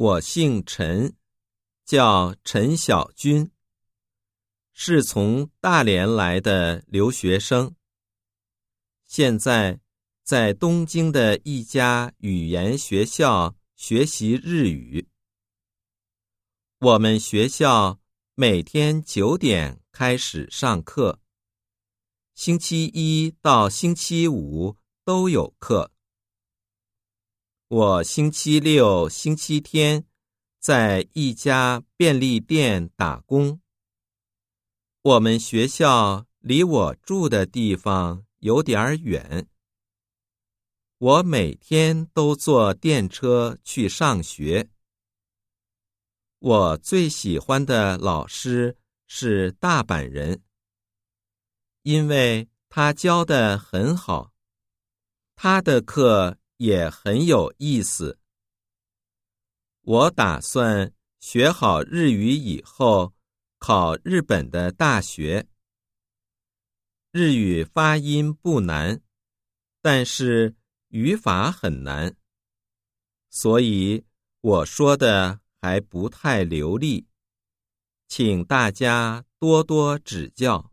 我姓陈，叫陈小军，是从大连来的留学生，现在在东京的一家语言学校学习日语。我们学校每天九点开始上课，星期一到星期五都有课。我星期六、星期天在一家便利店打工。我们学校离我住的地方有点远，我每天都坐电车去上学。我最喜欢的老师是大阪人，因为他教的很好，他的课。也很有意思。我打算学好日语以后考日本的大学。日语发音不难，但是语法很难，所以我说的还不太流利，请大家多多指教。